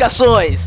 indicações.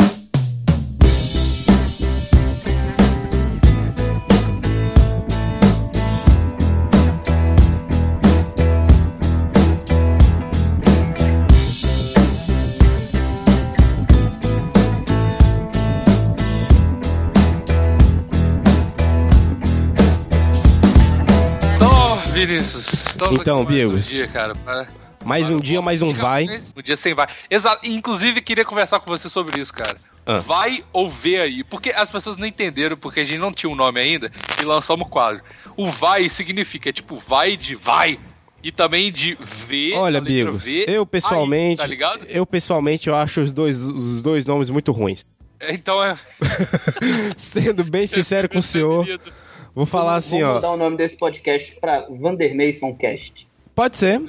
Então, Vinícius, estamos Então, aqui Bigos. dia, cara. para- Mais um dia, mais um vai. Um dia sem vai. Exato. Inclusive, queria conversar com você sobre isso, cara. Ah. Vai ou vê aí. Porque as pessoas não entenderam, porque a gente não tinha um nome ainda, e lançamos o quadro. O vai significa, tipo, vai de vai. E também de ver. Olha, a letra Bigos, V, eu pessoalmente, aí, tá ligado? eu pessoalmente eu acho os dois, os dois nomes muito ruins. Então é. Sendo bem sincero com o senhor, vou falar assim, Vamos ó. mudar o nome desse podcast pra Vanderneison Cast. Pode ser,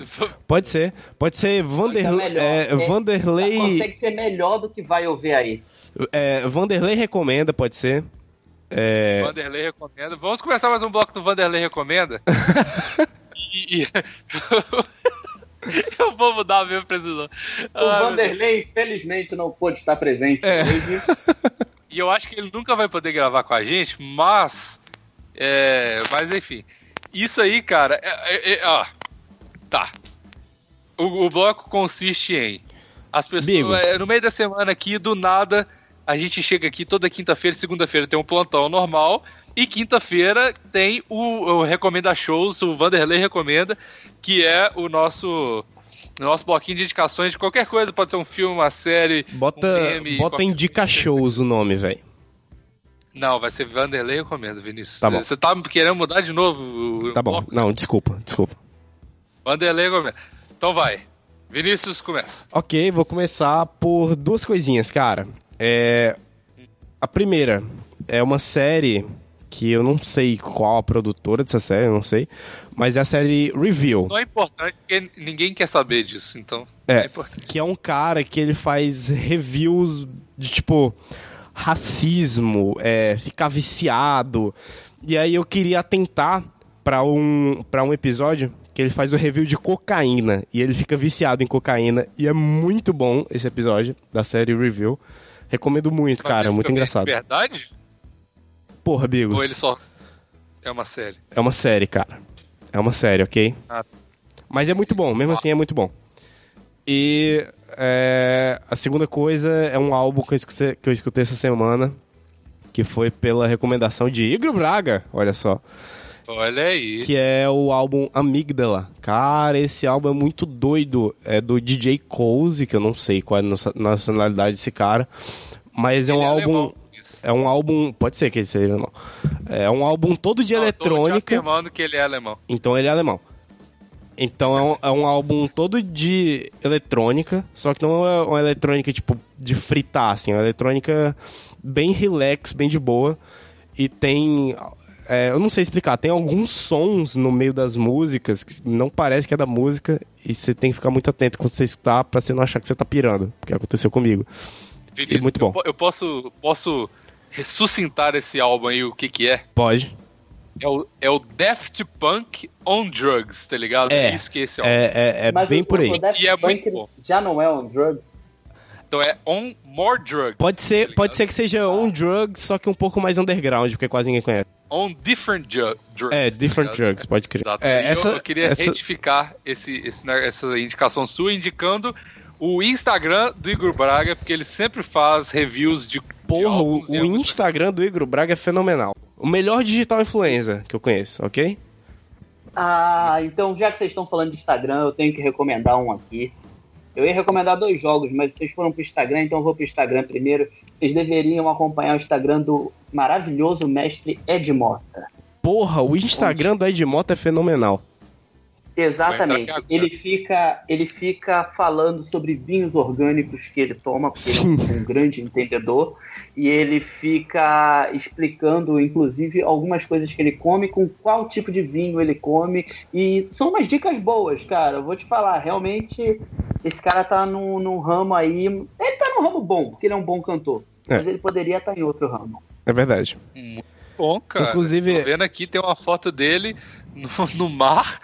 pode ser, pode ser Tá Vanderlei, é, É, Vanderlei, Consegue ser melhor do que vai ouvir aí. é, Vanderlei recomenda, pode ser. É, Vanderlei recomenda. Vamos começar mais um bloco do Vanderlei recomenda. e, e- eu vou mudar mesmo precisão. O Vanderlei, infelizmente, não pôde estar presente É. hoje. E eu acho que ele nunca vai poder gravar com a gente, mas. É, mas enfim. Isso aí, cara. É, é- é- ó, tá. O, o bloco consiste em. As pessoas. é, no meio da semana aqui, do nada, a gente chega aqui toda quinta-feira, segunda-feira tem um plantão normal. E quinta-feira tem o, o Recomenda Shows, o Vanderlei Recomenda, que é o nosso. Nosso bloquinho de indicações de qualquer coisa, pode ser um filme, uma série. bota, um meme, bota Indica coisa. Shows o nome, velho. Não, vai ser Vanderlei Recomenda, Vinícius. Tá bom. Você tá querendo mudar de novo Tá bom, bloco? não, desculpa, desculpa. Vanderlei Recomenda. Então vai. Vinícius começa. Ok, vou começar por duas coisinhas, cara. É, a primeira é uma série que eu não sei qual a produtora dessa série, eu não sei, mas é a série Review. Não é importante porque ninguém quer saber disso, então. É, importante. que é um cara que ele faz reviews de tipo racismo, é, ficar viciado. E aí eu queria atentar pra um, pra um episódio que ele faz o review de cocaína e ele fica viciado em cocaína e é muito bom esse episódio da série Review. Recomendo muito, Mas cara, muito engraçado. De verdade? Porra, Bigos. Ou ele só. É uma série? É uma série, cara. É uma série, ok? Ah. Mas é muito bom, mesmo assim é muito bom. E é, a segunda coisa é um álbum que eu, escutei, que eu escutei essa semana, que foi pela recomendação de Igor Braga, olha só. Olha aí. Que é o álbum Amígdala. Cara, esse álbum é muito doido. É do DJ Cozy, que eu não sei qual é a nacionalidade desse cara. Mas é um Ele álbum. alemão. É um álbum. Pode ser que ele seja alemão. É um álbum todo de Não, eu eletrônica. afirmando que ele é alemão. Então ele é alemão. Então é um, é um álbum todo de eletrônica, só que não é uma eletrônica tipo de fritar, assim, é uma eletrônica bem relax, bem de boa. E tem. É, eu não sei explicar, tem alguns sons no meio das músicas que não parece que é da música, e você tem que ficar muito atento quando você escutar pra você não achar que você tá pirando, porque aconteceu comigo. Vinícius, muito eu bom. po- Eu, posso, posso ressuscitar esse álbum aí, o que que é? Pode. É o, é o Daft Punk on Drugs, tá ligado? É. isso que esse álbum. É, é, é Mas bem o, por aí. O Daft E é Punk muito bom. já não é on drugs. Então é On More Drugs. Pode tá ser, ligado? pode ser que seja on drugs, só que um pouco mais underground, porque quase ninguém conhece. On Different ju- Drugs. É, tá different ligado? drugs, pode crer. Exato. É, essa, eu, eu queria essa- retificar esse, esse ne- essa indicação sua, indicando o Instagram do Igor Braga, porque ele sempre faz reviews de. de Porra, o, e é o muito- Instagram do Igor Braga é fenomenal. O melhor digital influencer que eu conheço, ok? Ah, então já que vocês estão falando de Instagram, eu tenho que recomendar um aqui. Eu ia recomendar dois jogos, mas vocês foram pro Instagram, então eu vou pro Instagram primeiro. Vocês deveriam acompanhar o Instagram do maravilhoso mestre Ed Mota. Porra, o Instagram do Ed Mota é fenomenal. Exatamente. Ele fica, ele fica falando sobre vinhos orgânicos que ele toma, porque ele é um, um grande entendedor. E ele fica explicando, inclusive, algumas coisas que ele come, com qual tipo de vinho ele come. E são umas dicas boas, cara. Eu vou te falar, realmente, esse cara tá num, num ramo aí. Ele tá num ramo bom, porque ele é um bom cantor. É. Mas ele poderia estar em outro ramo. É verdade. Bom, cara. Inclusive- Tô vendo aqui, tem uma foto dele no, no mar.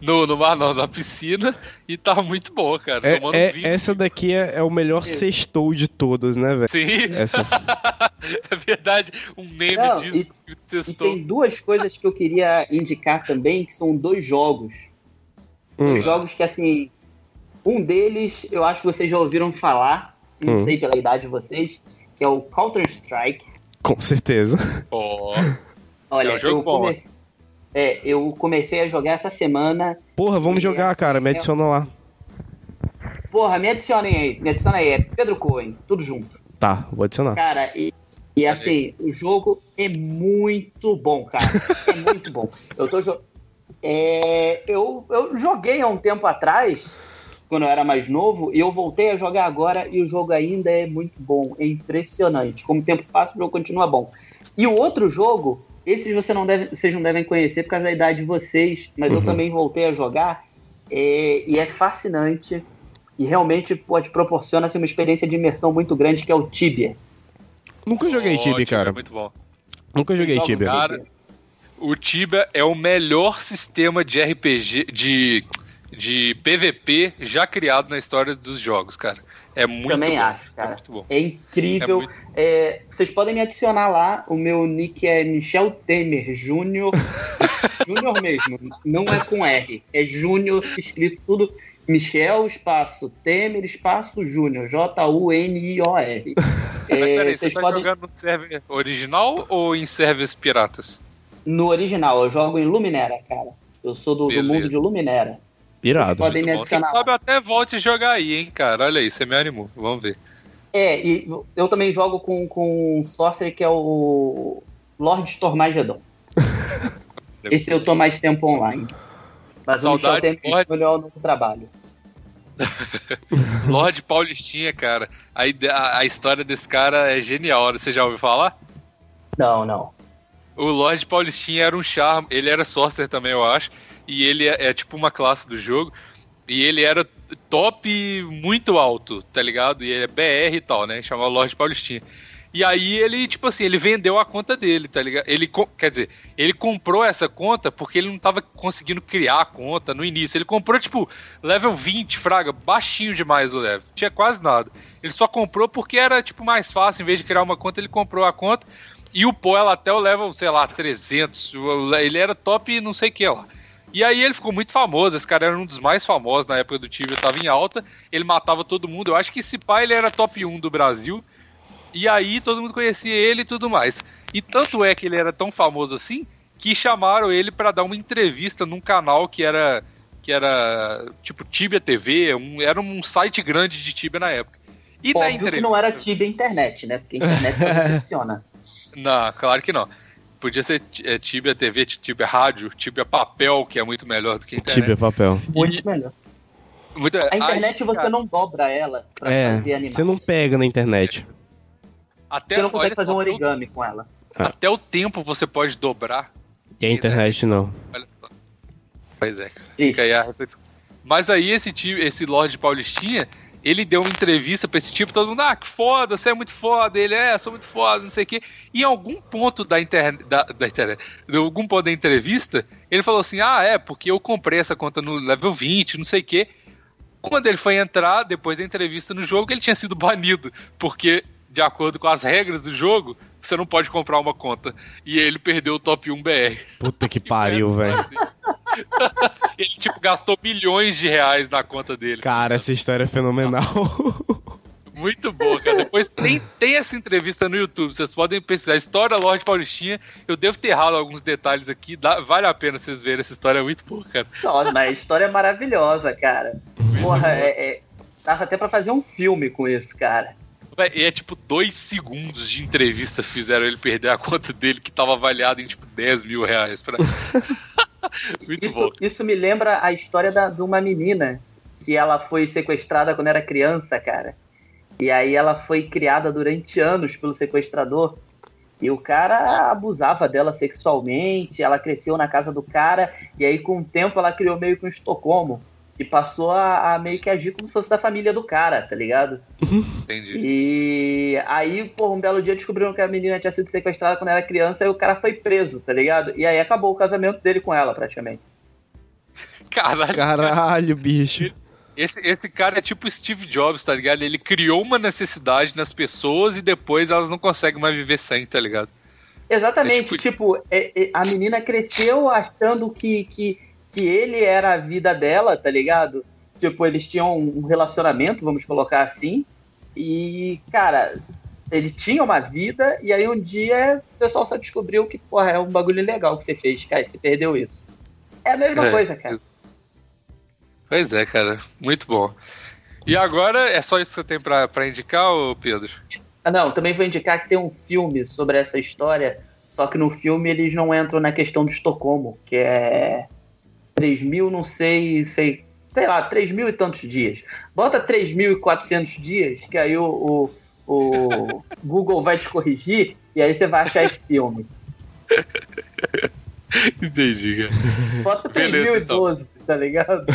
No, no mar, não, na piscina, e tá muito boa, cara. É, é essa daqui é, é, o melhor sextou de todos, né, velho? Sim. Essa... é verdade, um meme não, disso. E, e, tem duas coisas que eu queria indicar também, que são dois jogos. Hum. Dois jogos que, assim, um deles, eu acho que vocês já ouviram falar, não hum. sei pela idade de vocês, que é o Counter-Strike. Com certeza. Oh. Olha, é um eu, come... é, eu comecei a jogar essa semana. Porra, vamos jogar, cara. Me adiciona lá. Porra, me adicionem aí. Me adiciona aí. É Pedro Cohen, tudo junto. Tá, vou adicionar. Cara, e, e assim, o jogo é muito bom, cara. é muito bom. Eu tô jogando. É, eu, eu joguei há um tempo atrás quando eu era mais novo, e eu voltei a jogar agora e o jogo ainda é muito bom, é impressionante. Como o tempo passa, o jogo continua bom. E o outro jogo, esses você não deve, vocês não devem conhecer por causa da idade de vocês, mas uhum. eu também voltei a jogar é, e é fascinante e realmente pode proporciona assim, uma experiência de imersão muito grande que é o Tibia. Nunca joguei oh, Tibia, cara. É muito bom. Nunca joguei Tibia. Cara, o Tibia é o melhor sistema de RPG de de PVP já criado na história dos jogos, cara. É muito Também bom. acho, cara. É, é incrível. É muito... é, vocês podem me adicionar lá. O meu nick é Michel Temer Júnior. Júnior mesmo. Não é com R. É Júnior escrito tudo. Michel, espaço, Temer, espaço, Júnior. J-U-N-I-O-R. Mas peraí, você tá podem... jogando no server original ou em servers piratas? No original, eu jogo em Luminera, cara. Eu sou do, do mundo de Luminera. Irado. Podem me adicionar. Sabe até volte a jogar aí, hein, cara. Olha aí, você me animou. Vamos ver. É, e eu também jogo com, com um Sorcerer que é o Lord Stormagedon. Esse eu tô mais tempo online. Mas o Michel tem Lord... melhor no trabalho. Lorde Paulistinha, cara. A, a, a, história desse cara é genial. Você já ouviu falar? Não, não. O Lorde Paulistinha era um charme. Ele era sorcerer também, eu acho e ele é, é, tipo uma classe do jogo. E ele era top muito alto, tá ligado? E ele é BR e tal, né? Chamava Lorde Paulistinha. E aí ele, tipo assim, ele vendeu a conta dele, tá ligado? Ele, quer dizer, ele comprou essa conta porque ele não tava conseguindo criar a conta no início. Ele comprou, tipo, level 20, fraga, baixinho demais o level. Tinha quase nada. Ele só comprou porque era, tipo, mais fácil. Em vez de criar uma conta, ele comprou a conta. E upou ela até o level, sei lá, 300. Ele era top não sei o que lá. E aí ele ficou muito famoso, esse cara era um dos mais famosos na época do Tibia, tava em alta, ele matava todo mundo, eu acho que esse pai ele era top 1 do Brasil, e aí todo mundo conhecia ele e tudo mais. E tanto é que ele era tão famoso assim, que chamaram ele para dar uma entrevista num canal que era que era tipo Tibia TV, um, era um site grande de Tibia na época. E Óbvio na entrevista... que não era Tibia Internet, né? Porque a internet funciona. Não, claro que não. Podia ser é, Tibia TV, Tibia Rádio, Tibia Papel, que é muito melhor do que a internet. Tibia Papel. Muito melhor. Muito... A internet Aí, você cara... não dobra ela pra é, fazer animais. Você não pega na internet. Até, você não consegue fazer um origami com ela. Ah. Até o tempo você pode dobrar. E a internet não. Pois é, Fica aí a... Mas aí esse, esse Lorde Paulistinha, ele deu uma entrevista pra esse tipo, todo mundo, ah, que foda, você é muito foda, ele é, sou muito foda, não sei o quê. E em algum ponto da internet, da, da internet, em algum ponto da entrevista, ele falou assim, ah, é, porque eu comprei essa conta no level 20, não sei o quê. Quando ele foi entrar, depois da entrevista no jogo, ele tinha sido banido, porque, de acordo com as regras do jogo, você não pode comprar uma conta. E ele perdeu o top 1 BR. Puta que pariu, velho. Ele, tipo, gastou milhões de reais na conta dele. Cara, essa história é fenomenal. Muito boa, cara. Depois tem, tem essa entrevista no YouTube. Vocês podem pesquisar. História Lorde Paulistinha. Eu devo ter errado alguns detalhes aqui. Dá, vale a pena vocês verem. Essa história é muito boa, cara. Nossa, mas a história é maravilhosa, cara. Porra, é, é... Dava até pra fazer um filme com isso, cara. E é tipo dois segundos de entrevista fizeram ele perder a conta dele, que tava avaliado em tipo 10 mil reais. Pra... Muito isso, bom. Isso me lembra a história da, de uma menina que ela foi sequestrada quando era criança, cara. E aí ela foi criada durante anos pelo sequestrador. E o cara abusava dela sexualmente, ela cresceu na casa do cara, e aí com o tempo ela criou meio que um Estocolmo e passou a, a, meio que agir como se fosse da família do cara, tá ligado? Entendi. E aí, por um belo dia descobriram que a menina tinha sido sequestrada quando era criança e o cara foi preso, tá ligado? E aí acabou o casamento dele com ela, praticamente. Caralho. Caralho, bicho. Esse, esse cara é tipo Steve Jobs, tá ligado? Ele criou uma necessidade nas pessoas e depois elas não conseguem mais viver sem, tá ligado? Exatamente, É tipo tipo, é- é- a menina cresceu achando que, que, que ele era a vida dela, tá ligado? Tipo, eles tinham um relacionamento, vamos colocar assim, e, cara, ele tinha uma vida, e aí um dia o pessoal só descobriu que, porra, é um bagulho legal que você fez, cara, você perdeu isso. É a mesma É. coisa, cara. Pois é, cara. Muito bom. E agora, é só isso que você tem pra, pra indicar, ô Pedro? Ah, não, também vou indicar que tem um filme sobre essa história, só que no filme eles não entram na questão de Estocolmo, que é 3 mil, não sei, sei, sei lá, 3 mil e tantos dias. Bota 3.400 dias, que aí o, o, o Google vai te corrigir e aí você vai achar esse filme. Entendi, cara. Bota Beleza, então. 3.012, tá ligado?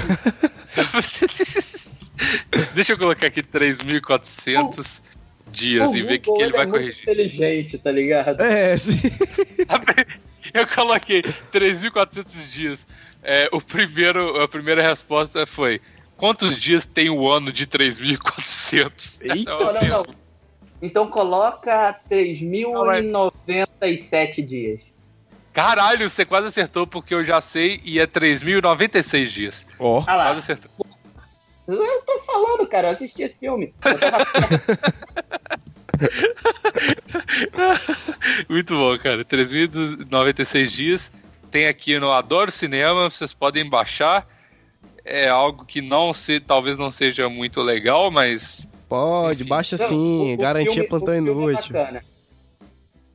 Deixa eu colocar aqui 3.400 dias o e ver o que, que ele vai é muito corrigir. inteligente, tá ligado? É, sim. Eu coloquei 3.400 dias. É, o primeiro, a primeira resposta foi: quantos dias tem o ano de 3.400? Eita. É uma Não, não, não. Então coloca 3.097 dias. Caralho, você quase acertou porque eu já sei e é 3.096 dias. Ó. Ah lá, Quase acertou. eu tô falando, cara, eu assisti esse filme. Tava Muito bom, cara. 3.096 dias. Tem aqui no Adoro Cinema, vocês podem baixar. É algo que não se, talvez não seja muito legal, mas Pode, baixa Não, sim. o- o Garantia filme- plantão o filme é inútil. bacana.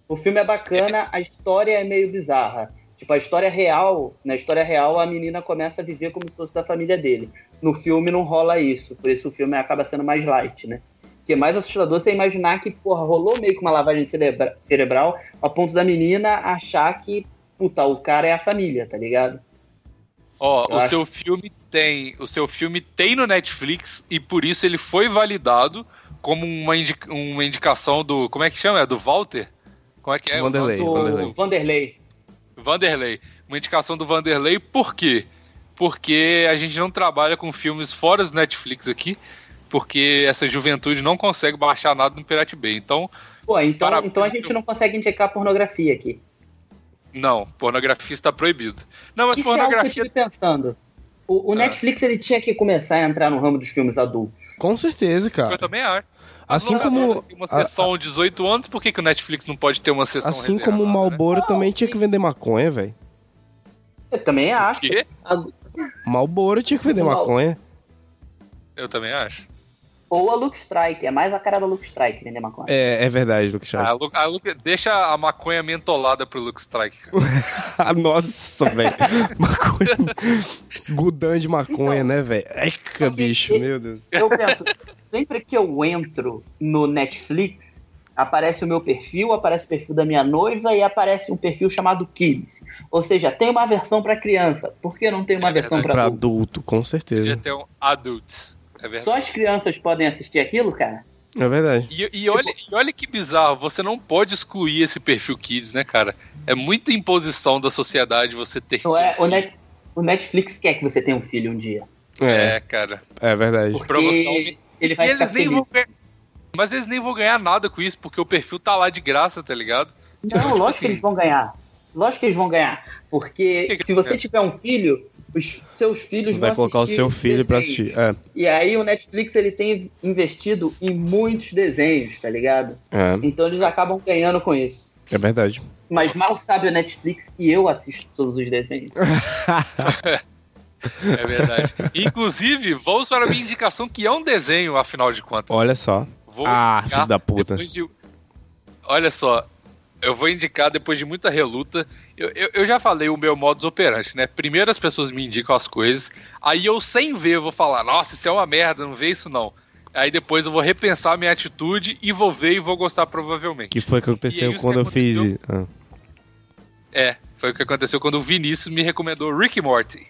O filme é bacana, a história é meio bizarra. Tipo, a história real, na história real, a menina começa a viver como se fosse da família dele. No filme não rola isso, por isso o filme acaba sendo mais light, né? Porque mais assustador você imaginar que, porra, rolou meio que uma lavagem cerebra- cerebral a ponto da menina achar que, puta, o cara é a família, tá ligado? Ó, Eu o acho- seu filme tem, o seu filme tem no Netflix e por isso ele foi validado como uma, indi- uma indicação do, como é que chama? É do Walter? Como é que é? Vanderlei. Do Vanderlei. Vanderlei. Vanderlei. Uma indicação do Vanderlei, por quê? Porque a gente não trabalha com filmes fora do Netflix aqui, porque essa juventude não consegue baixar nada no Pirate Bay. Então, Pô, então, Para- então a gente não consegue indicar pornografia aqui. Não, pornografia está proibido. Não, mas Isso é algo que eu pornografia pensando. O, o Ah. Netflix ele tinha que começar a entrar no ramo dos filmes adultos. Com certeza, eu cara. também acho. Assim As como- uma sessão 18 anos, por que, que o Netflix não pode ter uma sessão Assim como o né? Malboro também tinha que vender maconha, velho. Eu também acho. Quê? A- Malboro tinha que vender Mal- maconha. Eu também acho. Ou a Luke Strike, é mais a cara da Luke Strike vender maconha. É, é verdade, Luke A Charles. Lu- a Lu- deixa a maconha mentolada pro Luke Strike. Ah, Nossa, velho. maconha. Gudan de maconha, né, velho? Eca, bicho, meu Deus. Eu penso, sempre que eu entro no Netflix, aparece o meu perfil, aparece o perfil da minha noiva e aparece um perfil chamado Kids. Ou seja, tem uma versão para criança. Por que não tem uma versão Pra para adulto? adulto, com Podia certeza. ter um adult. É verdade. Só as crianças podem assistir aquilo, cara? É verdade. E, e olha, e olha que bizarro, você não pode excluir esse perfil Kids, né, cara? É muita imposição da sociedade você ter. Não é, um o, filho. Net- o Netflix quer que você tenha um filho um dia. É, É, cara. é verdade. Porque Promoção. ele vai E eles nem vão ganhar- Mas eles nem vão ganhar nada com isso, porque o perfil tá lá de graça, tá ligado? Não, Tipo lógico assim- que eles vão ganhar. Lógico que eles vão ganhar. Porque Que que se você tiver um filho, os seus filhos Vai vão colocar o seu filho pra desenhos. assistir. É, E aí o Netflix ele tem investido em muitos desenhos, tá ligado? é, Então eles acabam ganhando com isso. é verdade. Mas mal sabe o Netflix que eu assisto todos os desenhos. É verdade. Inclusive, vamos para a minha indicação, que é um desenho, afinal de contas. Olha só. Vou Ah, filho da puta. de- Olha só, eu vou indicar depois de muita reluta. Eu, eu, eu já falei o meu modus operandi, né? Primeiro as pessoas me indicam as coisas, aí eu sem ver vou falar, nossa, isso é uma merda, não vê isso não. Aí depois eu vou repensar a minha atitude e vou ver e vou gostar provavelmente. que foi que aconteceu aí, quando eu isso que fiz. aconteceu? Ah, É, foi o que aconteceu quando o Vinícius me recomendou Rick Morty.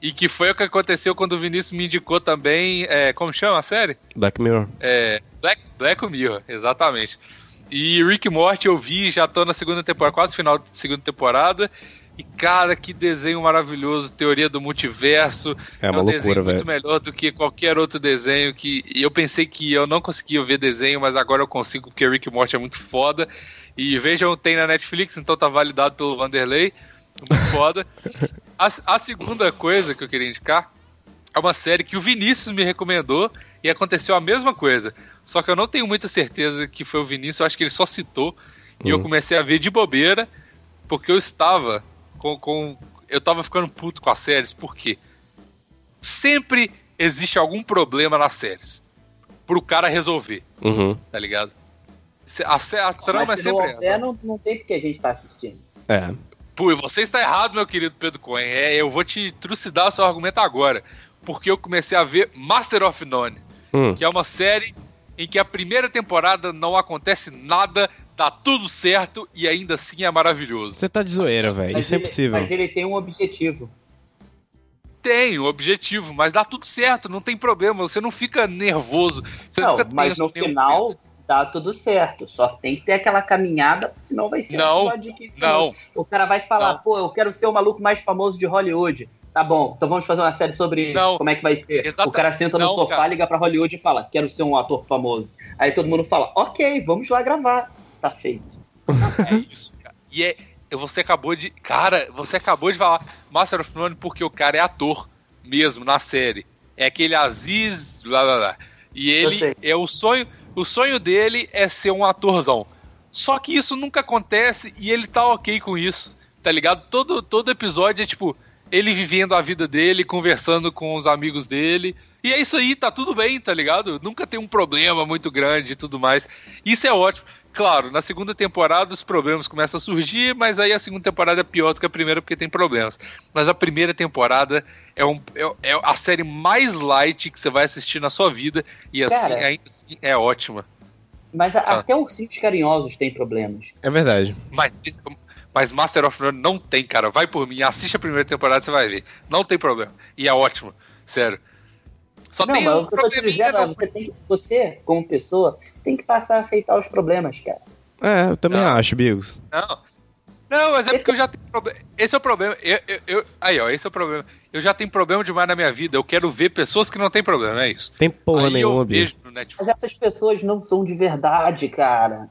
E que foi o que aconteceu quando o Vinícius me indicou também, é, como chama a série? Black Mirror. É, Black, Black Mirror, exatamente. E Rick Morty eu vi, já tô na segunda temporada, quase final da segunda temporada. E cara, que desenho maravilhoso, teoria do multiverso. É uma um loucura, desenho muito melhor do que qualquer outro desenho que eu pensei que eu não conseguia ver desenho, mas agora eu consigo porque Rick Morty é muito foda. E vejam, tem na Netflix, então tá validado pelo Vanderlei. Muito foda. A, a segunda coisa que eu queria indicar é uma série que o Vinícius me recomendou e aconteceu a mesma coisa. Só que eu não tenho muita certeza que foi o Vinícius, eu acho que ele só citou. E eu Hum. comecei a ver de bobeira, porque eu estava com. com eu tava ficando puto com as séries, por quê? Sempre existe algum problema nas séries. Pro cara resolver, Uhum. tá ligado? A, a trama Mas é se não sempre houver, essa. não, não tem porque a gente tá assistindo. É. Pô, você está errado, meu querido Pedro Cohen. É, eu vou te trucidar o seu argumento agora. Porque eu comecei a ver Master of None, Hum. que é uma série em que a primeira temporada não acontece nada, dá tudo certo e ainda assim é maravilhoso. Você tá de zoeira, velho. Isso é ele- impossível. Mas ele tem um objetivo. Tem o objetivo, mas dá tudo certo, não tem problema. Você não fica nervoso. Você não, Não, fica mas no final momento. dá tudo certo. Só tem que ter aquela caminhada, senão vai ser Não, um Não, o cara vai falar, Não. pô, eu quero ser o maluco mais famoso de Hollywood. Tá bom, então vamos fazer uma série sobre Não. como é que vai ser. O cara senta no Não, sofá, cara. liga pra Hollywood e fala, quero ser um ator famoso. Aí todo mundo fala, ok, vamos lá gravar. Tá feito. é isso, cara. E é. Você acabou de. Cara, você acabou de falar Master of None porque o cara é ator mesmo na série. É aquele Aziz, blá blá blá. E ele é o sonho. O sonho dele é ser um atorzão. Só que isso nunca acontece e ele tá ok com isso. Tá ligado? Todo, todo episódio é tipo ele vivendo a vida dele, conversando com os amigos dele. E é isso aí, tá tudo bem, tá ligado? Nunca tem um problema muito grande e tudo mais. Isso é ótimo. Claro, na segunda temporada os problemas começam a surgir, mas aí a segunda temporada é pior do que a primeira porque tem problemas. Mas a primeira temporada é, um, é, é a série mais light que você vai assistir na sua vida e assim, Cara. ainda assim é ótima. Mas a- Ah. até ursinhos carinhosos têm problemas. É verdade. Mas, mas Master of None não tem, cara. Vai por mim, assiste a primeira temporada, você vai ver. Não tem problema. E é ótimo, sério. Só não, tem mas um o que eu te dizendo é, você, tem que, você, como pessoa, tem que passar a aceitar os problemas, cara. É, eu também Não. acho, Bigos. Não. Não, mas é porque eu já tenho problema. Esse é o problema. Eu, eu- eu- aí, ó, esse é o problema. Eu já tenho problema demais na minha vida. Eu quero ver pessoas que não têm problema, é isso. Tem porra aí nenhuma, eu Netflix. Mas essas pessoas não são de verdade, cara.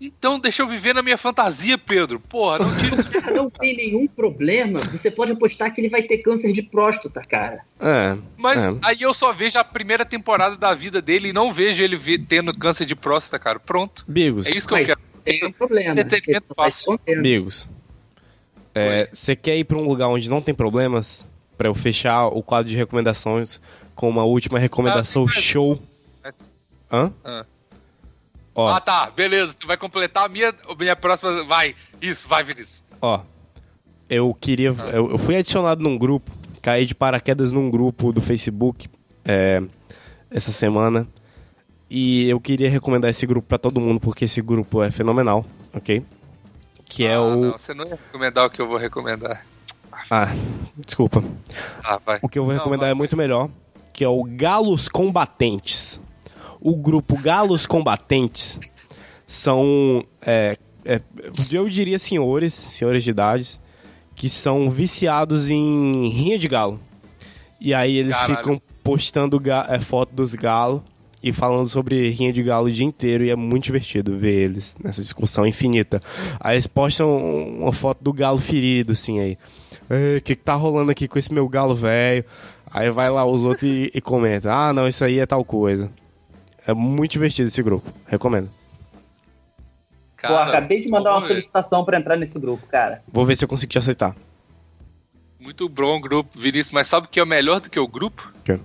Então deixa eu viver na minha fantasia, Pedro. Porra, não tira isso. de- Não tem nenhum problema. Você pode apostar que ele vai ter câncer de próstata, cara. É. Mas É. aí eu só vejo a primeira temporada da vida dele e não vejo ele tendo câncer de próstata, cara. Pronto. Bigos. É isso que eu Mas- quero. Tem um problema. Entretenimento fácil. Bigos. É, Você quer ir pra um lugar onde não tem problemas? Pra eu fechar o quadro de recomendações com uma última recomendação Ah, show. Hã? Ah. Ó, Ah, tá. Beleza. Você vai completar a minha, minha próxima. Vai. Isso, vai, Vinícius. ó. Eu queria. Eu, eu fui adicionado num grupo, caí de paraquedas num grupo do Facebook é, essa semana. E eu queria recomendar esse grupo pra todo mundo, porque esse grupo é fenomenal, ok? Que é Ah, o. Não, você não ia recomendar o que eu vou recomendar. Ah, desculpa. Ah, vai. O que eu vou Não, recomendar vai. é muito melhor, que é o Galos Combatentes. O grupo Galos Combatentes são, é, é, eu diria senhores, senhores de idades, que são viciados em rinha de galo. E aí eles Caralho. ficam postando é, foto dos galos e falando sobre rinha de galo o dia inteiro e é muito divertido ver eles nessa discussão infinita. Aí eles postam uma foto do galo ferido, assim, aí. "Ei, O que, que tá rolando aqui com esse meu galo velho? Aí vai lá os outros e, e comenta. Ah, não, isso aí é tal coisa. É muito divertido esse grupo. Recomendo. Pô, Cara, acabei de mandar uma ver. solicitação pra entrar nesse grupo, cara. Vou ver se eu consigo te aceitar. Muito bom o grupo, Vinícius, mas sabe o que é melhor do que o grupo? quê?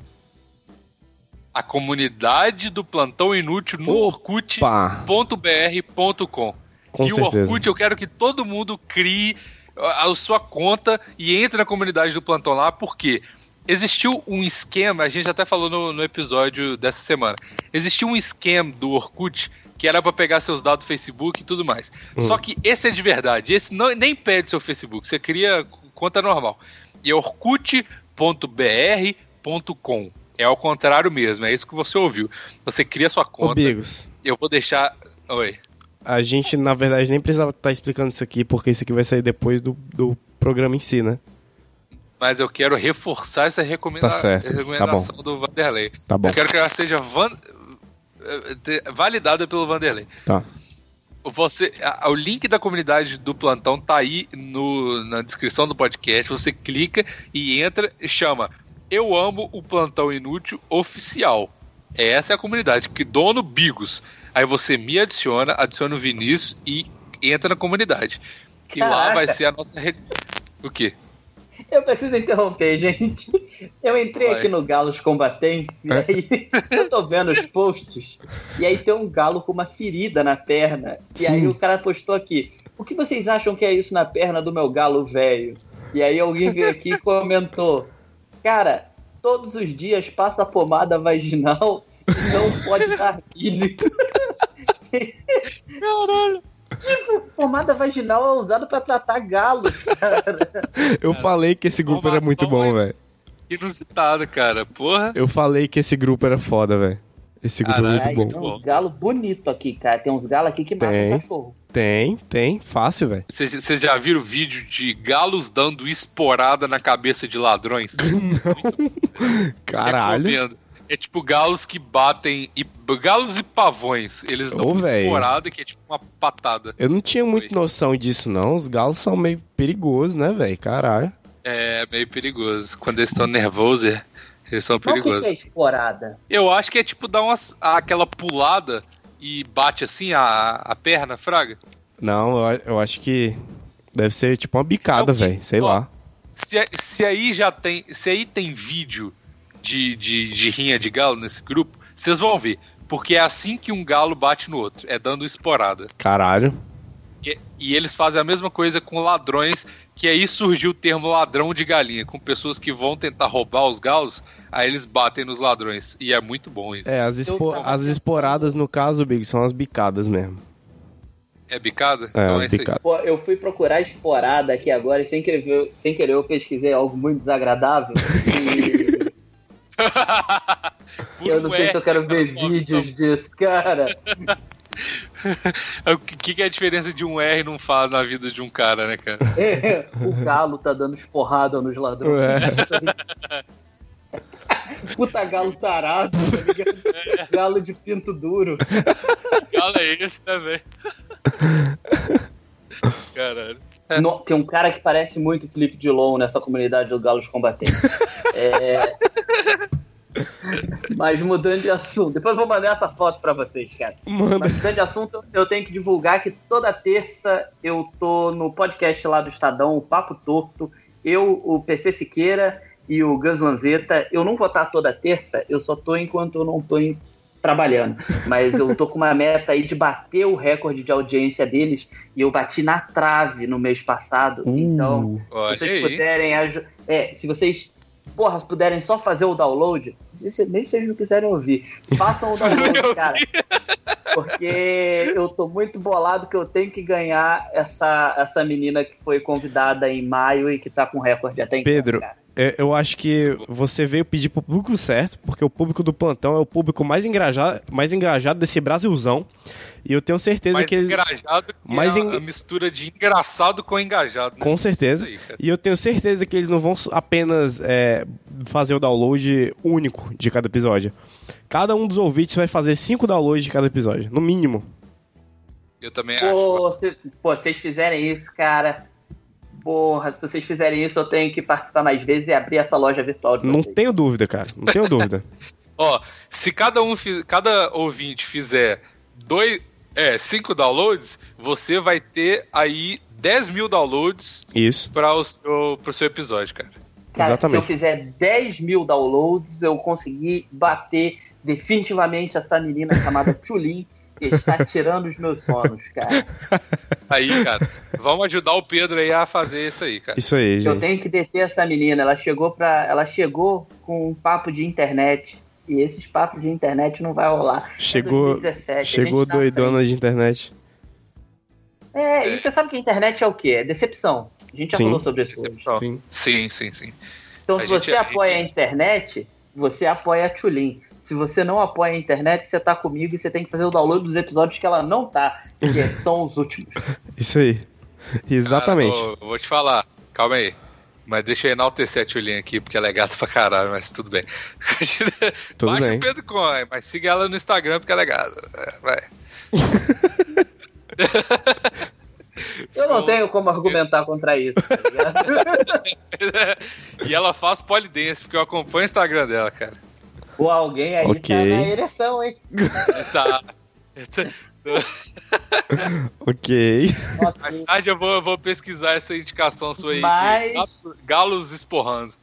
A comunidade do Plantão Inútil no orkut.br.com. com e o certeza. Orkut eu quero que todo mundo crie a, a sua conta e entre na comunidade do Plantão lá, porque existiu um esquema, a gente até falou no, no episódio dessa semana, existiu um esquema do Orkut que era pra pegar seus dados do Facebook e tudo mais. Hum. Só que esse é de verdade, esse não, nem pede seu Facebook, você cria conta normal. E é orkut.br.com. É ao contrário mesmo, é isso que você ouviu. Você cria sua Ô, conta, Bigos, eu vou deixar... Oi. a gente, na verdade, nem precisava estar explicando isso aqui, porque isso aqui vai sair depois do, do programa em si, né? Mas eu quero reforçar essa recomenda Tá certo, tá recomendação do Vanderlei. Tá bom. Eu quero que ela seja van- eh, te- validada pelo Vanderlei. Tá. Você, a- o link da comunidade do plantão tá aí no, na descrição do podcast. Você clica e entra e chama Eu amo o plantão inútil oficial. Essa é a comunidade que dono Bigos. Aí você me adiciona, adiciona o Vinícius e entra na comunidade. E lá vai ser a nossa rede. O quê? Eu preciso interromper, gente. Eu entrei Vai. aqui no Galos Combatentes e aí eu tô vendo os posts e aí tem um galo com uma ferida na perna. E aí Sim. o cara postou aqui: O que vocês acham que é isso na perna do meu galo velho? E aí alguém veio aqui e comentou: Cara, todos os dias passa pomada vaginal e não pode dar filho. Caralho. Pomada vaginal é usada pra tratar galos, cara. Eu falei que esse grupo era muito bom, velho. Inusitado, cara. Porra. Eu falei que esse grupo era foda, velho. Esse grupo é Caralho. muito Ai, bom. tem uns galos bonitos aqui, cara. Tem uns galos aqui que matam Tem. cachorro. Tem, tem. Fácil, velho. Vocês já viram o vídeo de galos dando esporada na cabeça de ladrões? Caralho. Recomendo. É tipo galos que batem. E, galos e pavões. Eles dão Ô, uma esporada que é tipo uma patada. Eu não tinha muito noção disso, não. Os galos são meio perigosos, né, velho? Caralho. É meio perigoso. Quando eles estão nervosos, eles são Mas o que perigosos. é esporada? Eu acho que é tipo dar umas, aquela pulada e bate assim a, a perna, fraga. Não, eu, eu acho que deve ser tipo uma bicada, É velho. Sei ó, lá. Se, se aí já tem. Se aí tem vídeo de, de, de rinha de galo nesse grupo, vocês vão ver. Porque é assim que um galo bate no outro. É dando esporada. Caralho. E, e eles fazem a mesma coisa com ladrões, que aí surgiu o termo ladrão de galinha, com pessoas que vão tentar roubar os galos, aí eles batem nos ladrões. E é muito bom isso. É, as, espo- Eu- as esporadas, no caso, Big, são as bicadas mesmo. É bicada? É, as isso aí. bicadas. Pô, eu fui procurar esporada aqui agora e sem querer, sem querer eu pesquisei algo muito desagradável. E eu não sei se eu quero ver vídeos disso, cara. O que, que é a diferença de um R não faz na vida de um cara, né, cara? o galo tá dando esporrada nos ladrões. É. Puta galo tarado, tá ligado? Galo de pinto duro. Galo é esse também. Caralho. No- tem um cara que parece muito o Felipe Dilon nessa comunidade do Galos Combatentes. É... Mas mudando de assunto, depois vou mandar essa foto pra vocês, cara. Manda. Mas mudando de assunto, eu tenho que divulgar que toda terça eu tô no podcast lá do Estadão, o Papo Torto, eu, o PC Siqueira e o Gus Lanzetta. Eu não vou estar toda terça, eu só tô enquanto eu não tô em- trabalhando. Mas eu tô com uma meta aí de bater o recorde de audiência deles e eu bati na trave no mês passado. Então, Uh, Olha se vocês aí. puderem é, se vocês porra, puderem só fazer o download, se- se- mesmo se vocês não quiserem ouvir, façam o download, cara. Porque eu tô muito bolado que eu tenho que ganhar essa, essa menina que foi convidada em maio e que tá com recorde até então. Pedro, cara. É, eu acho que você veio pedir pro público certo, porque o público do plantão é o público mais engajado, mais engajado desse Brasilzão. E eu tenho certeza Mais que eles. engajado que mais eng- a mistura de engraçado com engajado. né? Com certeza. Aí. E eu tenho certeza que eles não vão apenas é, fazer o download único de cada episódio. Cada um dos ouvintes vai fazer cinco downloads de cada episódio, no mínimo. Eu também acho. Pô, se pô, vocês fizerem isso, cara. Porra, se vocês fizerem isso, eu tenho que participar mais vezes e abrir essa loja virtual de Não vocês. tenho dúvida, cara. Não tenho dúvida. Ó, se cada um, cada ouvinte fizer dois, é, cinco downloads, você vai ter aí 10 mil downloads Isso. para o seu, pro seu episódio, cara. Cara, Exatamente. se eu fizer 10 mil downloads, eu consegui bater definitivamente essa menina chamada Chulin, que está tirando os meus sonos, cara. Aí, cara, vamos ajudar o Pedro aí a fazer isso aí, cara. Isso aí, Eu gente. tenho que deter essa menina. Ela chegou para, ela chegou com um papo de internet. E esses papos de internet não vai rolar. É Chegou, 2017, a chegou gente tá na doidona de internet. É, e você sabe que a internet é o quê? É decepção. A gente já Sim. falou sobre isso. Sim. Sim, sim, sim. Então, A se gente- você a apoia gente- a internet, você apoia a Tulin. Se você não apoia a internet, você tá comigo e você tem que fazer o download dos episódios que ela não tá, que são os últimos. Isso aí. Exatamente. Cara, eu vou te falar. calma aí. Mas deixa eu enaltecer a Tulin aqui, porque ela é gata pra caralho, mas tudo bem. Tudo Baixa bem. o Pedro Coin, mas siga ela no Instagram porque ela é gata. É, Vai. Eu não tenho como argumentar contra isso, tá ligado? e ela faz polidense, porque eu acompanho o Instagram dela, cara. Ou alguém aí Ok. tá na ereção, hein? Tá. Ok. Mais tarde eu vou, eu vou pesquisar essa indicação sua aí Mas- de gato- galos esporrando.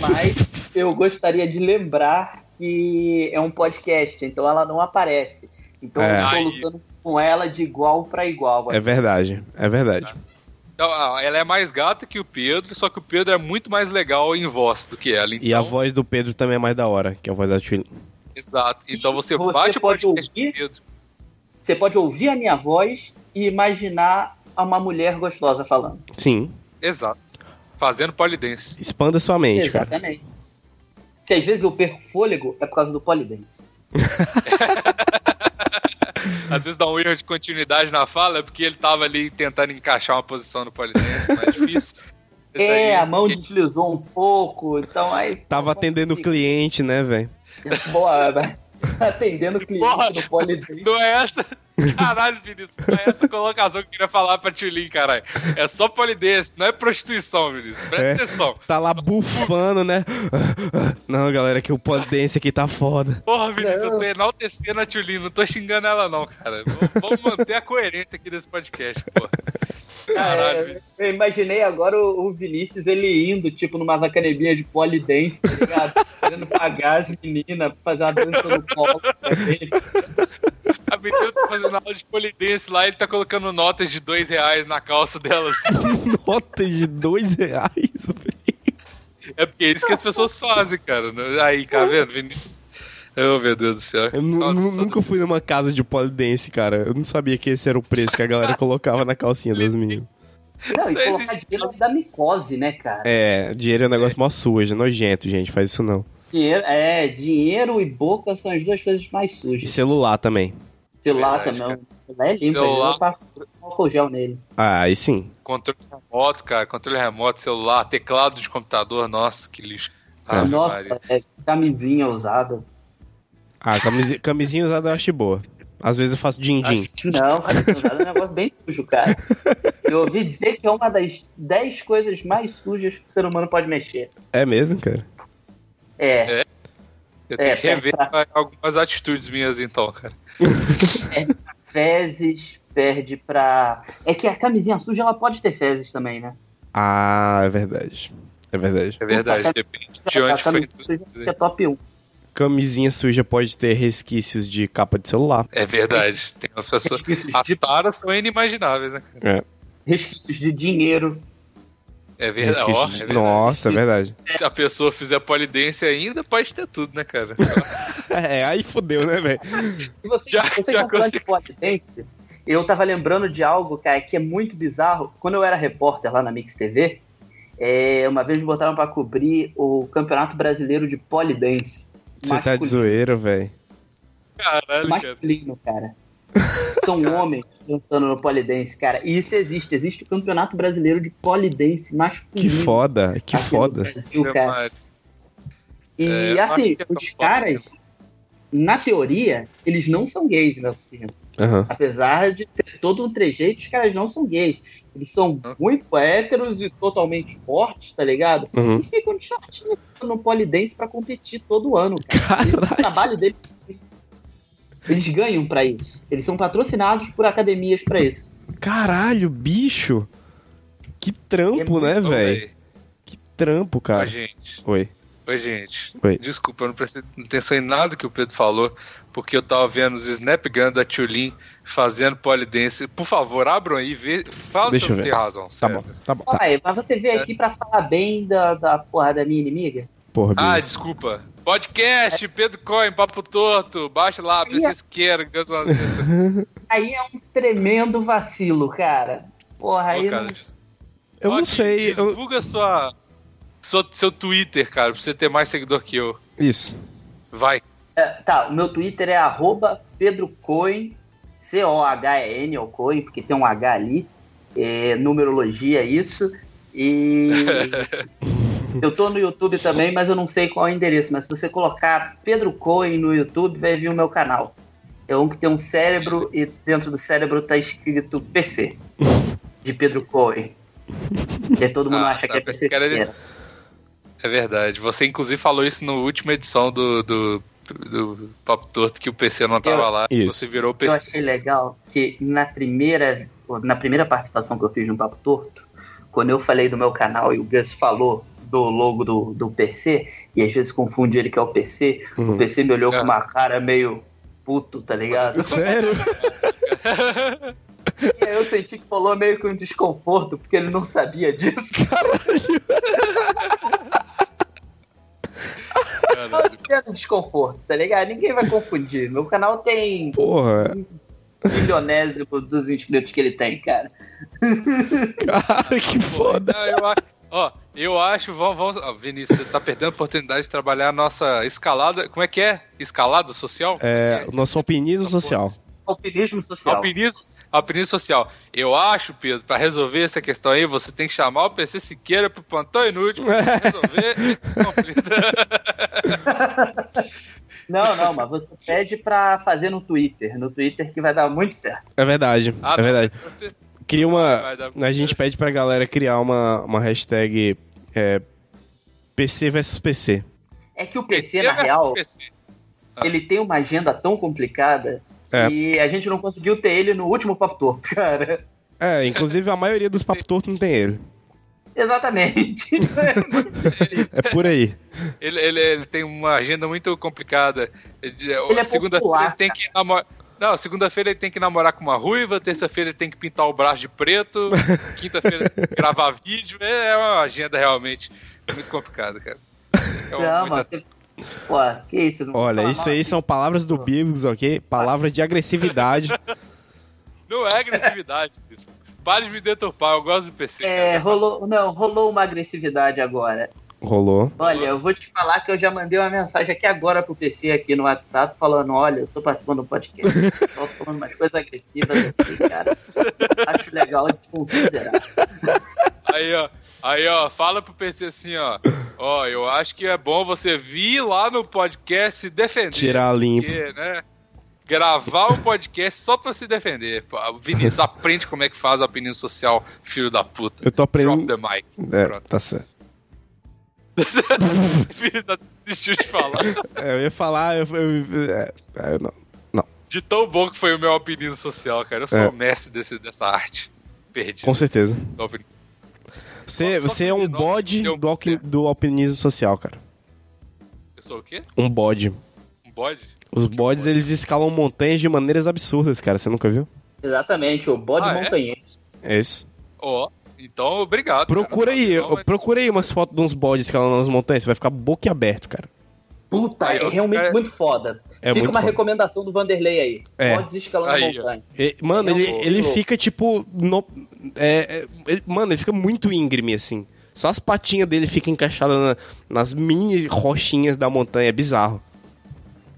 Mas eu gostaria de lembrar que é um podcast, então ela não aparece. Então É. eu tô lutando com ela de igual pra igual. É verdade, é verdade. Então, ah, ela é mais gata que o Pedro, só que o Pedro é muito mais legal em voz do que ela. Então, E a voz do Pedro também é mais da hora, que é a voz da Tulin. Exato. Então você, Você bate o pode podcast ouvir? do Pedro. Você pode ouvir a minha voz e imaginar uma mulher gostosa falando. Sim, Exato. Fazendo polidense. expanda sua mente, cara. Exatamente. Se às vezes eu perco fôlego, é por causa do polidense. Às vezes dá um erro de continuidade na fala, é porque ele tava ali tentando encaixar uma posição no polidense, mais difícil. Esse É, aí- a mão deslizou um pouco, então aí. Tava atendendo o cliente, né, velho? Boa, vai. atendendo o cliente Porra. do polidense. Não é essa. Caralho, Vinícius. Não é essa colocação que eu queria falar pra Tulin, caralho. É só polidense, não é prostituição, Vinícius. Presta É. atenção. Tá lá bufando, né? Não, galera, que o polidense aqui tá foda. Porra, Vinícius, eu tô enaltecendo a Tulin, não tô xingando ela, não, cara. Vamos manter a coerência aqui desse podcast, porra. Caralho, É, eu imaginei agora o, o Vinícius ele indo, tipo, numa academia de polidense, tá ligado? Querendo pagar as meninas, fazer uma dança no colo pra ele. A menina tá fazendo aula de polidense lá, ele tá colocando notas de dois reais na calça dela. assim. Nota de dois reais, velho. É porque é isso que as pessoas fazem, cara. Aí, tá vendo, Vinícius? Oh, meu Deus do céu. Eu nunca fui numa casa de polidense, cara. Eu não sabia que esse era o preço que a galera colocava na calcinha das meninas. Não, e Não colocar existe dinheiro da micose, né, cara? É, dinheiro é um negócio mó sujo, é nojento, gente. Faz isso não. Dinheiro, é, dinheiro e boca são as duas coisas mais E sujas. celular também. Verdade, também. Celular é limpo, Celular- eu passo álcool gel nele. Ah, aí sim. Controle remoto, cara. Controle remoto, celular, teclado de computador. Nossa, que lixo. É. Ave Nossa, é, camisinha usada. Ah, camisi- camisinha usada eu acho boa. Às vezes eu faço din-din. Não, camisinha usada é um negócio bem sujo, cara. Eu ouvi dizer que é uma das 10 coisas mais sujas que o ser humano pode mexer. É mesmo, cara? É, Eu tenho É, que rever pra- algumas atitudes minhas, então, cara. fezes, perde pra. É que a camisinha suja ela pode ter fezes também, né? Ah, é verdade. É verdade. É verdade, Puta, depende de a onde foi. camisinha suja que é top 1. Camisinha suja pode ter resquícios de capa de celular. É verdade. Tem umas pessoas. Resquícios As taras são inimagináveis, né? cara? É. resquícios de dinheiro. É verdade. ó, é de... verdade. Nossa, é verdade. Se a pessoa fizer polidência ainda, pode ter tudo, né, cara? É, aí fodeu, né, velho? E você, Já- você já falando de polidense, eu tava lembrando de algo, cara, que é muito bizarro. Quando eu era repórter lá na Mix TV, é, uma vez me botaram pra cobrir o Campeonato Brasileiro de Polidense. Você tá de zoeira, velho. Caralho, cara. masculino, cara. São homens dançando no polidense, cara. E isso existe. Existe o Campeonato Brasileiro de Polidense Que masculino. foda, que aqui no foda. Brasil, cara. Mas- E É, assim, que é os foda caras, na teoria, eles não são gays na oficina. Aham. Apesar de ter todo um trejeito, os caras não são gays. Eles são Nossa. muito héteros e totalmente fortes, tá ligado? Uhum. E ficam de shortinho no polidense pra competir todo ano, cara. O trabalho deles. Eles ganham pra isso. Eles são patrocinados por academias pra isso. Caralho, bicho. Que trampo, né, Ô, velho? Que trampo, cara. gente. Oi. Oi, gente. Oi. Desculpa, eu não prestei atenção em nada que o Pedro falou, porque eu tava vendo os Snapgun da Tulin fazendo polidense. Por favor, abram aí e vê. Fala Deixa se eu ver. tenho razão. Tá sério. bom, tá bom. Tá. Aí, mas você veio aqui pra falar bem da, da porra da minha inimiga? Porra, Ah, desculpa. Podcast, Pedro Coin, Papo Torto. Baixa lá, pra vocês querem. Aí é um tremendo vacilo, cara. Porra, aí. Cara, não- des- Eu não sei. eu- Divulga sua, sua- seu Twitter, cara, pra você ter mais seguidor que eu. Isso. Vai. É, tá, o meu Twitter é arroba Pedro Coin, C-O-H-E-N, é o Coin, porque tem um H ali. É, numerologia, isso. E eu tô no YouTube também, mas eu não sei qual é o endereço. Mas se você colocar Pedro Cohen no YouTube, vai vir o meu canal. É um que tem um cérebro e dentro do cérebro tá escrito PC. De Pedro Cohen. E todo mundo Ah, acha tá, que é PC. era. É verdade. Você, inclusive, falou isso na última edição do, do, do Papo Torto, que o PC não tava Eu- lá. Isso. Você virou o Eu PC. achei legal que na primeira, na primeira participação que eu fiz no Papo Torto, quando eu falei do meu canal e o Gus falou do logo do, do PC, e às vezes confunde ele que é o PC, Uhum. o PC me olhou É. com uma cara meio puto, tá ligado? Sério? E aí eu senti que falou meio que um desconforto, porque ele não sabia disso. Só um desconforto, tá ligado? Ninguém vai confundir. Meu canal tem Porra. milionésimo dos inscritos que ele tem, cara. Cara, que foda. Não, eu, acho- ó, eu acho, vamos, vamos Vinícius, você tá perdendo a oportunidade de trabalhar a nossa escalada. Como é que é? Escalada social? É, o nosso alpinismo social. Alpinismo social. Alpinismo, alpinismo social. Eu acho, Pedro, pra resolver essa questão aí, você tem que chamar o PC Siqueira pro plantão inútil pra resolver esse conflito. Não, não, mas você pede pra fazer no Twitter. No Twitter que vai dar muito certo. É verdade, Ah, é não, verdade. Você, Cria uma. A gente pede pra galera criar uma, uma hashtag é, PC versus PC. É que o PC, na versus real, PC. ele tem uma agenda tão complicada É. e a gente não conseguiu ter ele no último Papo Torto, cara. É, inclusive a maioria dos papo torto não tem ele. Exatamente. É por aí. Ele, ele, ele tem uma agenda muito complicada. Ele, é segunda-feira popular, ele tem que namorar. Não, segunda-feira ele tem que namorar com uma ruiva, terça-feira ele tem que pintar o braço de preto, quinta-feira gravar vídeo. É uma agenda realmente muito complicada, cara. É uma- Não, muita- Pô, que isso? não Olha, isso aí são palavras do Bigos, ok? Palavras de agressividade. Não é agressividade. isso. Para de me deturpar, eu gosto do PC. É, cara. rolou, não, rolou uma agressividade agora. Rolou. Olha, eu vou te falar que eu já mandei uma mensagem aqui agora pro PC aqui no WhatsApp falando, olha, eu tô participando do podcast, tô falando umas coisas agressivas aqui, cara. Acho legal de considerar. Aí, ó. Aí, ó, fala pro PC assim, ó. Ó, eu acho que é bom você vir lá no podcast se defender. Tirar limpo. Porque, né? Gravar um podcast só pra se defender. Vinícius, aprende como é que faz a opinião social, filho da puta. Eu tô Drop aprendendo. the mic. É, Pronto. tá certo. Filho da... Desistiu de falar. É, eu ia falar, eu, eu- é, é, eu não. De tão bom que foi o meu alpinismo social, cara. Eu sou É. o mestre desse, dessa arte. Perdi. Com certeza. Você, você é um bode do, alqui- do alpinismo social, cara. Eu sou o quê? Um bode. Um bode? Os bodes, eles escalam montanhas de maneiras absurdas, cara. Você nunca viu? Exatamente, o bode Ah, é? montanhês. É isso. Ó, então obrigado. Procura cara. aí, Não, mas- procura aí umas fotos de uns bodes escalando nas montanhas. Você vai ficar boquiaberto, cara. Puta, Aí, é ó, realmente cara- muito foda. É Fica muito uma foda. recomendação do Vanderlei aí. É. Bodes escalando Aí, a ó. montanha. E, mano, Eu ele, vou, ele fica tipo. no- é, é, ele- mano, ele fica muito íngreme, assim. Só as patinhas dele ficam encaixadas na- nas mini rochinhas da montanha. É bizarro.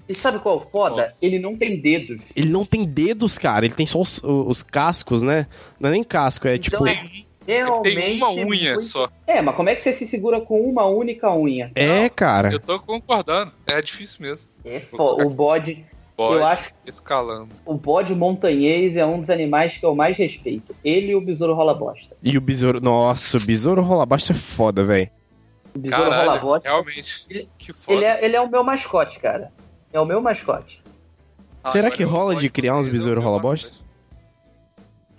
E sabe qual é o foda? Ele não tem dedos. Ele não tem dedos, cara. Ele tem só os, os cascos, né? Não é nem casco, é tipo. Então é Ele realmente. tem uma unha muito- só. É, mas como é que você se segura com uma única unha? É, cara. Eu tô concordando. É difícil mesmo. É fo- O bode, Pode. eu acho que Escalando. o bode montanhês é um dos animais que eu mais respeito. Ele e o besouro rola bosta. E o besouro. Nossa, o besouro rola baixo é foda, velho. O besouro rola Caralho, bosta. realmente. Ele- Que foda. Ele é, ele é o meu mascote, cara. É o meu mascote. Ah, Será que rola de criar uns besouro rola gosto bosta?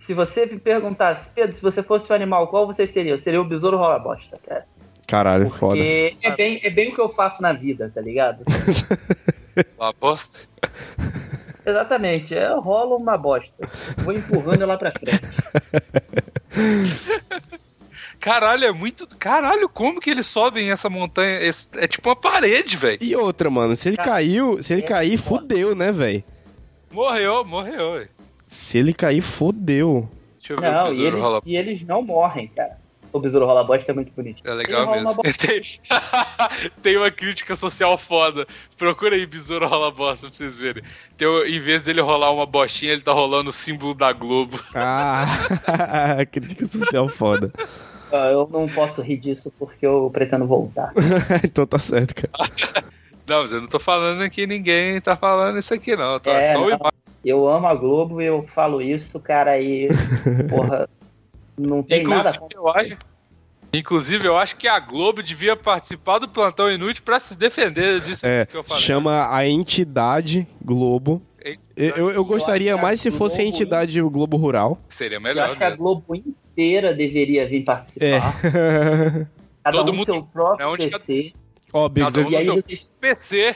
Se você me perguntasse, Pedro, se você fosse um animal, qual você seria? Eu seria o besouro rola bosta, cara. Caralho, foda. Porque é bem, é bem o que eu faço na vida, tá ligado? Lá bosta. Exatamente, é, eu rolo uma bosta. Vou empurrando ela pra frente. Caralho, é muito. Caralho, como que eles sobem essa montanha? Esse- É tipo uma parede, velho. E outra, mano, se ele Cara, caiu, se ele é cair, foda. fudeu, né, velho? Morreu, morreu, velho. Se ele cair, fudeu. Deixa eu ver o Não, e besouro eles, rola e eles não morrem, cara. O besouro rola bosta é muito bonito. É legal mesmo. Tem... Tem uma crítica social foda. Procura aí, besouro rola bosta pra vocês verem. Tem, o- em vez dele rolar uma bostinha, ele tá rolando o símbolo da Globo. Ah, crítica social foda. Ah, eu não posso rir disso porque eu pretendo voltar. então tá certo, cara. Não, mas eu não tô falando que ninguém tá falando isso aqui, não. Tá É, só o não. Eu amo a Globo e eu falo isso, cara, e. Porra. Não tem nada Inclusive, contra eu acho. Inclusive, eu acho que a Globo devia participar do plantão inútil pra se defender disso É, que eu falei. chama a entidade Globo. Eu, eu, eu gostaria mais se fosse a Globo- entidade Globo Rural. Seria Eu melhor. acho que a mesmo. Globo inteira deveria vir É. participar. Cada Todo um mundo- seu próprio é onde PC. Ó, um E aí vocês, PC.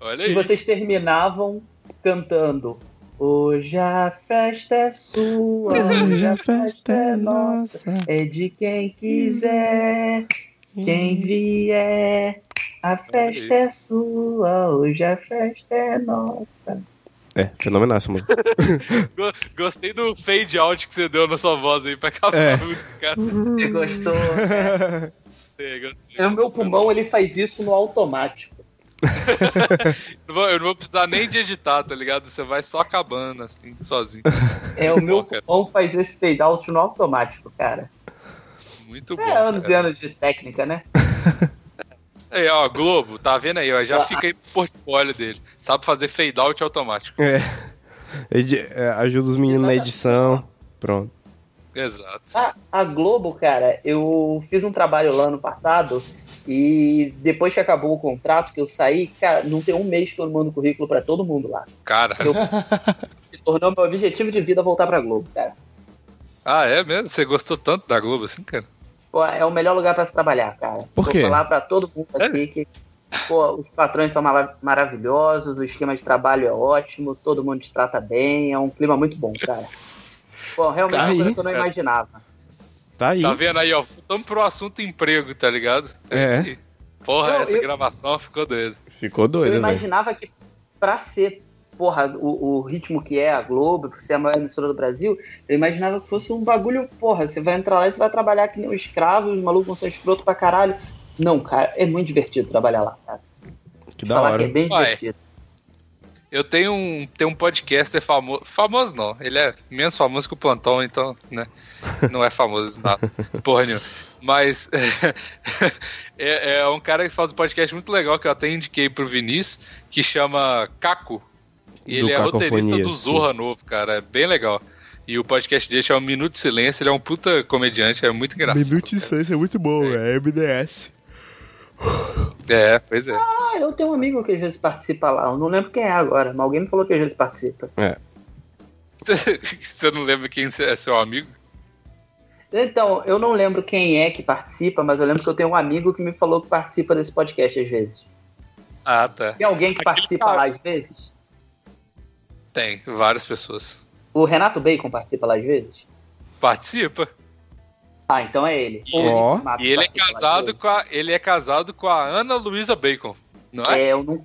Olha e aí. vocês terminavam cantando. Hoje a festa é sua, hoje a festa é nossa, nossa. é de quem quiser, quem vier. A festa é sua, hoje a festa é nossa. É, fenomenal essa música. Go- Gostei do fade out que você deu na sua voz aí pra acabar É. a música, cara. Você gostou? né? Gostei, gostei. O meu pulmão ele faz isso no automático. Não vou- Eu não vou precisar nem de editar, tá ligado? Você vai só acabando, assim, sozinho. É, o meu pulmão faz esse fade out no automático, cara. Muito bom. É anos e cara. anos de técnica, né? Aí, ó, Globo, tá vendo aí, ó? Já fica aí pro portfólio dele. Sabe fazer fade out automático. É. Edi- é, ajuda os meninos na edição. Pronto. Exato. A, a Globo, cara, eu fiz um trabalho lá no passado e depois que acabou o contrato, que eu saí, cara, não tem um mês que eu mando currículo pra todo mundo lá. Cara. Eu, se tornou meu objetivo de vida voltar pra Globo, cara. Ah, é mesmo? Você gostou tanto da Globo assim, cara? Pô, é o melhor lugar pra se trabalhar, cara. Por quê? Vou falar pra todo mundo aqui que pô, os patrões são mara- maravilhosos, o esquema de trabalho é ótimo, todo mundo te trata bem, é um clima muito bom, cara. Pô, realmente Tá é uma coisa aí. que eu não É. imaginava. Tá aí. Tá vendo aí, ó? Voltamos pro assunto emprego, tá ligado? É. aí. Porra, Não, essa eu- gravação ficou doida. Ficou Eu doido, velho. imaginava que pra ser, porra, o, o ritmo que é a Globo, por ser a maior emissora do Brasil, eu imaginava que fosse um bagulho, porra, você vai entrar lá e você vai trabalhar que nem um escravo, os malucos vão ser escroto pra caralho. Não, cara, é muito divertido trabalhar lá, cara. Que da Falar hora. que é bem Ué. divertido. Eu tenho um, tenho um podcaster famoso. Famoso não, ele é menos famoso que o Plantão, então, né? Não é famoso, nada. Porra nenhuma. Mas é, é um cara que faz um podcast muito legal que eu até indiquei pro Vinícius, que chama Caco. E ele é roteirista do Zorra Novo, cara. É bem legal. E o podcast dele chama Minuto de Silêncio, ele é um puta comediante, é muito engraçado. cara. é muito bom, é MDS. É, pois é. Ah, eu tenho um amigo que às vezes participa lá, eu não lembro quem é agora, mas alguém me falou que às vezes participa. Você, você não lembra quem é seu amigo? Então, eu não lembro quem é que participa, mas eu lembro que eu tenho um amigo que me falou que participa desse podcast às vezes. Ah, tá. Tem alguém que Aquele participa cara. lá às vezes? Tem, várias pessoas. O Renato Bacon participa lá às vezes? Participa. Ah, então é ele. E- o. Felipe Matos E ele é casado com a, ele é casado com a Ana Luísa Bacon, não é? É, eu não,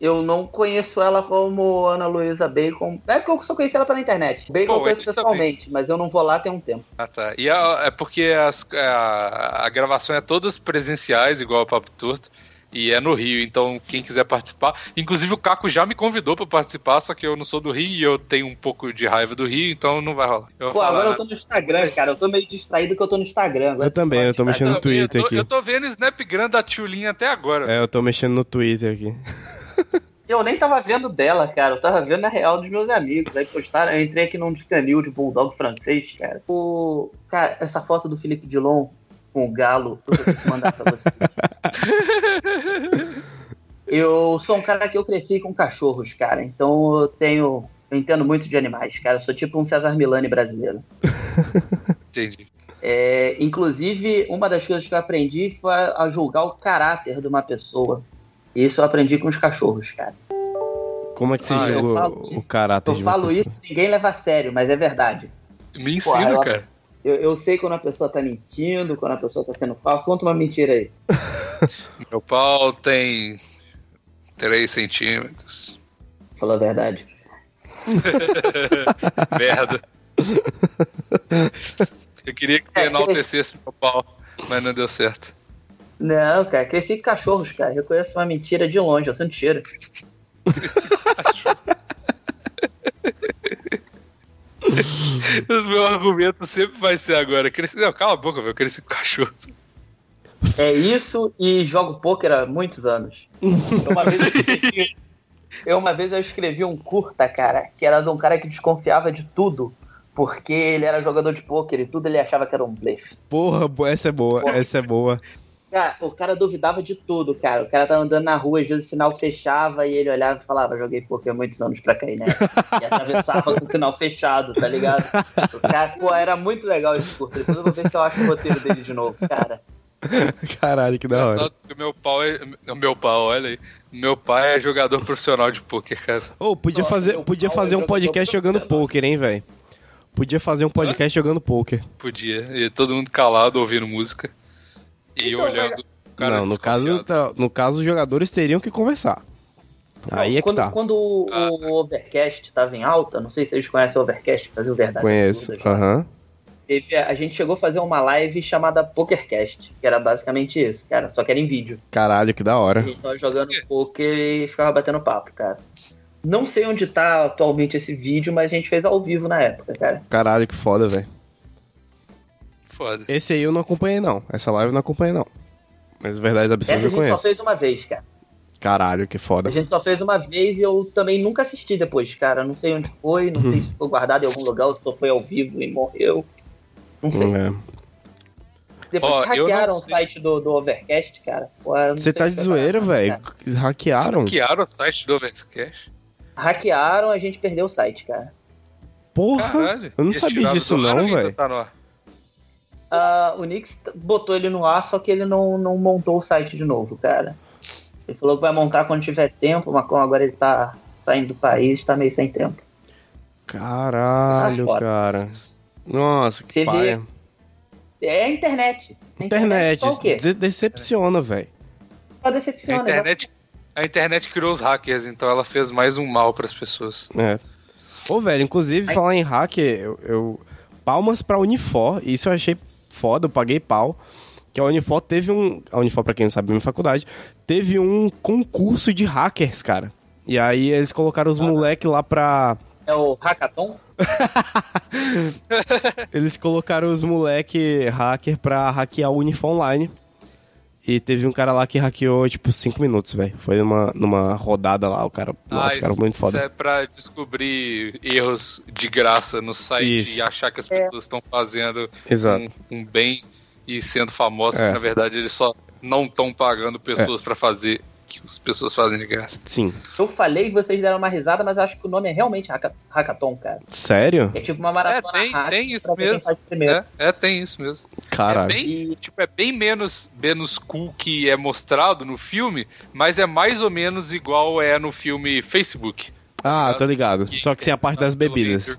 eu não conheço ela como Ana Luísa Bacon. É porque eu só conheci ela pela internet. Bacon Pô, eu conheço pessoalmente, mas eu não vou lá tem um tempo. Ah, tá. E a- é porque as- a, a gravação é todas presenciais, igual a Papo Torto, e é no Rio, então quem quiser participar. Inclusive o Caco já me convidou pra participar, só que eu não sou do Rio e eu tenho um pouco de raiva do Rio, então não vai rolar. Eu Pô, falar agora eu nada. tô no Instagram, cara. Eu tô meio distraído que eu tô no Instagram. Agora Eu também, eu tô mexendo no Também, eu Twitter tô- aqui. Eu tô vendo o Snapgram da Tchulinha até agora. É, eu tô mexendo no Twitter aqui. Eu nem tava vendo dela, cara. Eu tava vendo na real dos meus amigos. Aí postaram, eu entrei aqui num de canil de bulldog francês, cara. O... Cara, essa foto do Felipe Dilon com o galo, eu vou mandar pra você. eu sou um cara que eu cresci com cachorros, cara. Então eu tenho. Eu entendo muito de animais, cara. Eu sou tipo um César Milani brasileiro. Entendi. É, inclusive, uma das coisas que eu aprendi foi a julgar o caráter de uma pessoa. Isso eu aprendi com os cachorros, cara. Como é que você Ah, falo- o caráter Eu de uma falo pessoa? isso, ninguém leva a sério, mas é verdade. Me ensina, cara. Eu, eu sei quando a pessoa tá mentindo, quando a pessoa tá sendo falsa. Conta uma mentira aí. Meu pau tem 3 centímetros. Falou a verdade. Merda. Eu queria que você É, enaltecesse meu pau, mas não deu certo. Não, cara, cresci com cachorros, cara. Eu conheço uma mentira de longe, eu sinto cheiro. o meu argumento sempre vai ser agora. Cresci... Não, cala a boca, velho. Eu cresci com cachorro. É isso e jogo pôquer há muitos anos. Uma vez, eu escrevi, eu, uma vez eu escrevi um curta, cara, que era de um cara que desconfiava de tudo. Porque ele era jogador de pôquer e tudo ele achava que era um blefe. Porra, essa é boa, Porra. essa é boa. Cara, o cara duvidava de tudo, cara. O cara tava andando na rua, às vezes o sinal fechava e ele olhava e falava, joguei poker há muitos anos pra cair, né? E atravessava com o sinal fechado, tá ligado? O cara, pô, era muito legal esse curso. Depois eu vou ver se eu acho o roteiro dele de novo, cara. Caralho, que da hora. O meu pau é. O meu pau, olha aí. Meu pai é jogador profissional de poker, cara. Ô, oh, podia Nossa, fazer, podia fazer é um podcast jogando poker, hein, velho? Podia fazer um podcast Hã? jogando poker. Podia. E todo mundo calado ouvindo música. E então, olhando. Não, no caso, tá, no caso, os jogadores teriam que conversar. Aí é quando, que tá. Quando o, ah. o Overcast estava em alta, não sei se vocês conhecem o Overcast, fazer o verdade. Conheço, aham. Uhum. Teve, a gente chegou a fazer uma live chamada PokerCast, que era basicamente isso, cara, só que era em vídeo. Caralho, que da hora. A gente tava jogando poker e ficava batendo papo, cara. Não sei onde tá atualmente esse vídeo, mas a gente fez ao vivo na época, cara. Caralho, que foda, velho. Foda. Esse aí eu não acompanhei, não. Essa live eu não acompanhei, não. Mas verdade absoluta eu conheço. a gente só fez uma vez, cara. Caralho, que foda. A gente só fez uma vez e eu também nunca assisti depois, cara. Não sei onde foi, não sei se foi guardado em algum lugar ou se só foi ao vivo e morreu. Não sei. É. Depois oh, hackearam o site do, do Overcast, cara. Você tá de zoeira, velho? Hackearam? Hackearam o site do Overcast? Hackearam, a gente perdeu o site, cara. Porra! Caralho, eu não sabia disso não, velho. Tá uh, o Nix botou ele no ar, só que ele não, não montou o site de novo, cara. Ele falou que vai montar quando tiver tempo, mas como agora ele tá saindo do país, tá meio sem tempo. Caralho, cara. Nossa, que Você É a internet. A internet, internet decepciona, velho. Só decepciona. A internet, a internet criou os hackers, então ela fez mais um mal para as pessoas. É. Ô, velho, inclusive, Aí... falar em hacker, eu, eu... Palmas pra Unifor, isso eu achei foda, eu paguei pau. Que a Unifor teve um. A Unifor, pra quem não sabe, minha faculdade, teve um concurso de hackers, cara. E aí eles colocaram os ah. moleques lá pra. É o Hackathon? Eles colocaram os moleque hacker pra hackear o Unifor Online. E teve um cara lá que hackeou, tipo, 5 minutos, velho. Foi numa, numa rodada lá, o cara. Ah, nossa, cara, muito foda. Isso é pra descobrir erros de graça no site isso. e achar que as pessoas estão é. fazendo um, um, bem e sendo famosos, é. na verdade eles só não estão pagando pessoas é. para fazer que as pessoas fazem de graça. Sim. Eu falei e vocês deram uma risada, mas eu acho que o nome é realmente Hackathon, cara. Sério? É tipo uma maratona é, tem, tem isso mesmo. É, é, tem isso mesmo. Caralho. É bem, tipo, é bem menos, menos cool que é mostrado no filme, mas é mais ou menos igual é no filme Facebook. Ah, tô ligado. Que, Só que sem a parte das bebidas.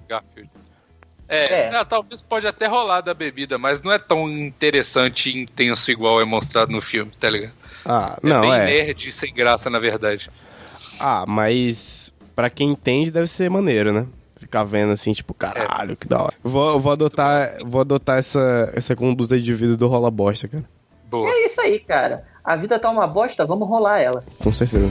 É, é. é, talvez pode até rolar da bebida, mas não é tão interessante e intenso igual é mostrado no filme, tá ligado? Ah, é não, bem é. nerd e sem graça, na verdade. Ah, mas para quem entende deve ser maneiro, né? Ficar vendo assim, tipo, caralho, é. que da hora. Vou, vou adotar, vou adotar essa, essa conduta de vida do rola bosta, cara. Boa. É isso aí, cara. A vida tá uma bosta, vamos rolar ela. Com certeza.